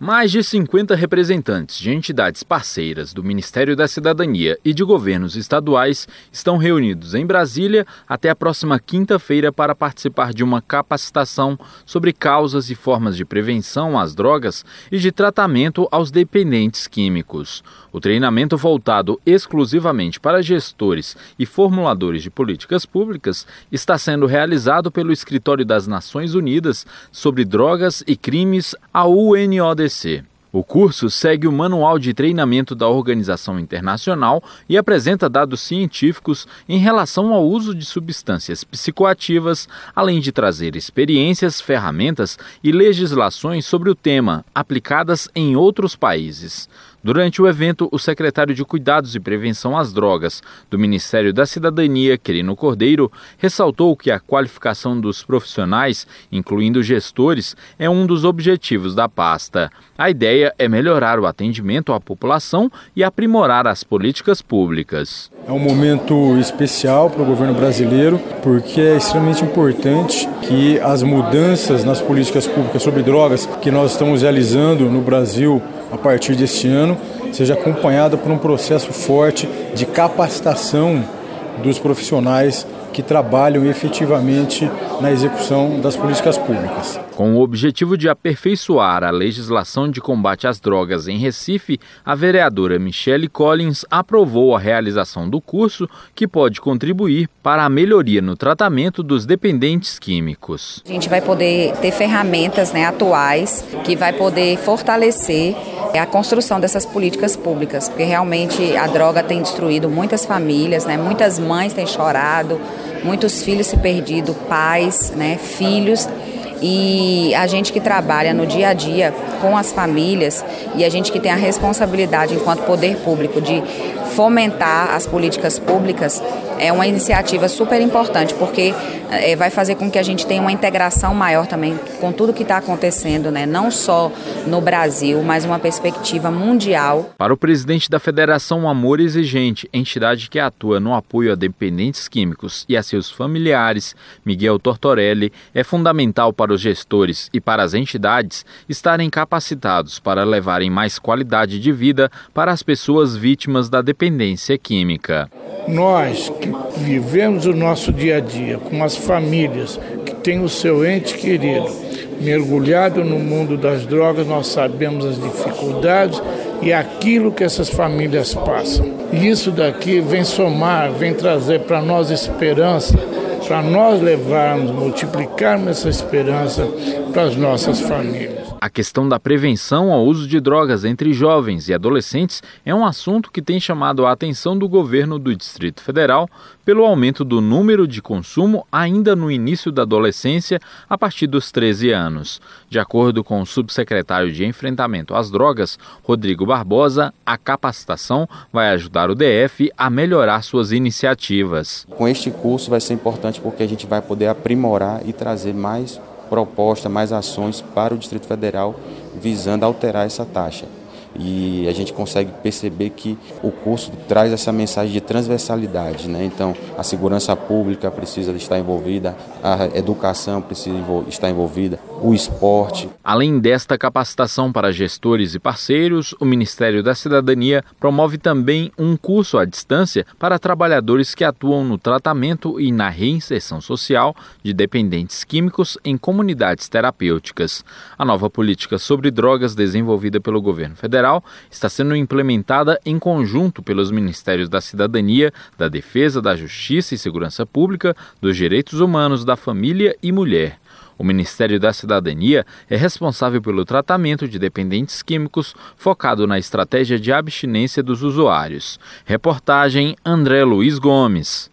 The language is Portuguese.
Mais de 50 representantes de entidades parceiras do Ministério da Cidadania e de governos estaduais estão reunidos em Brasília até a próxima quinta-feira para participar de uma capacitação sobre causas e formas de prevenção às drogas e de tratamento aos dependentes químicos. O treinamento voltado exclusivamente para gestores e formuladores de políticas públicas está sendo realizado pelo Escritório das Nações Unidas sobre Drogas e Crimes, a UNODC o curso segue o manual de treinamento da organização internacional e apresenta dados científicos em relação ao uso de substâncias psicoativas, além de trazer experiências, ferramentas e legislações sobre o tema aplicadas em outros países. Durante o evento, o secretário de Cuidados e Prevenção às Drogas do Ministério da Cidadania, Querino Cordeiro, ressaltou que a qualificação dos profissionais, incluindo gestores, é um dos objetivos da pasta. A ideia é melhorar o atendimento à população e aprimorar as políticas públicas. É um momento especial para o governo brasileiro, porque é extremamente importante que as mudanças nas políticas públicas sobre drogas que nós estamos realizando no Brasil a partir deste ano seja acompanhada por um processo forte de capacitação dos profissionais que trabalham efetivamente na execução das políticas públicas. Com o objetivo de aperfeiçoar a legislação de combate às drogas em Recife, a vereadora Michele Collins aprovou a realização do curso, que pode contribuir para a melhoria no tratamento dos dependentes químicos. A gente vai poder ter ferramentas né, atuais que vai poder fortalecer a construção dessas políticas públicas, porque realmente a droga tem destruído muitas famílias, né, muitas mães têm chorado, muitos filhos se perdido, pais, né, filhos. E a gente que trabalha no dia a dia com as famílias e a gente que tem a responsabilidade enquanto poder público de fomentar as políticas públicas é uma iniciativa super importante, porque é, vai fazer com que a gente tenha uma integração maior também com tudo que está acontecendo, né? não só no Brasil, mas uma perspectiva mundial. Para o presidente da Federação Amor Exigente, entidade que atua no apoio a dependentes químicos e a seus familiares, Miguel Tortorelli, é fundamental para os gestores e para as entidades estarem capacitados para levarem mais qualidade de vida para as pessoas vítimas da dependência química. Nós que vivemos o nosso dia a dia com as famílias que têm o seu ente querido mergulhado no mundo das drogas, nós sabemos as dificuldades e aquilo que essas famílias passam. E isso daqui vem somar, vem trazer para nós esperança, para nós levarmos, multiplicarmos essa esperança para as nossas famílias. A questão da prevenção ao uso de drogas entre jovens e adolescentes é um assunto que tem chamado a atenção do governo do Distrito Federal pelo aumento do número de consumo ainda no início da adolescência, a partir dos 13 anos. De acordo com o subsecretário de Enfrentamento às Drogas, Rodrigo Barbosa, a capacitação vai ajudar o DF a melhorar suas iniciativas. Com este curso vai ser importante porque a gente vai poder aprimorar e trazer mais proposta, mais ações para o Distrito Federal visando alterar essa taxa e a gente consegue perceber que o curso traz essa mensagem de transversalidade, né? Então, a segurança pública precisa estar envolvida, a educação precisa estar envolvida, o esporte. Além desta capacitação para gestores e parceiros, o Ministério da Cidadania promove também um curso à distância para trabalhadores que atuam no tratamento e na reinserção social de dependentes químicos em comunidades terapêuticas. A nova política sobre drogas desenvolvida pelo governo federal está sendo implementada em conjunto pelos Ministérios da Cidadania, da Defesa, da Justiça e Segurança Pública, dos Direitos Humanos, da Família e Mulher. O Ministério da Cidadania é responsável pelo tratamento de dependentes químicos, focado na estratégia de abstinência dos usuários. Reportagem André Luiz Gomes.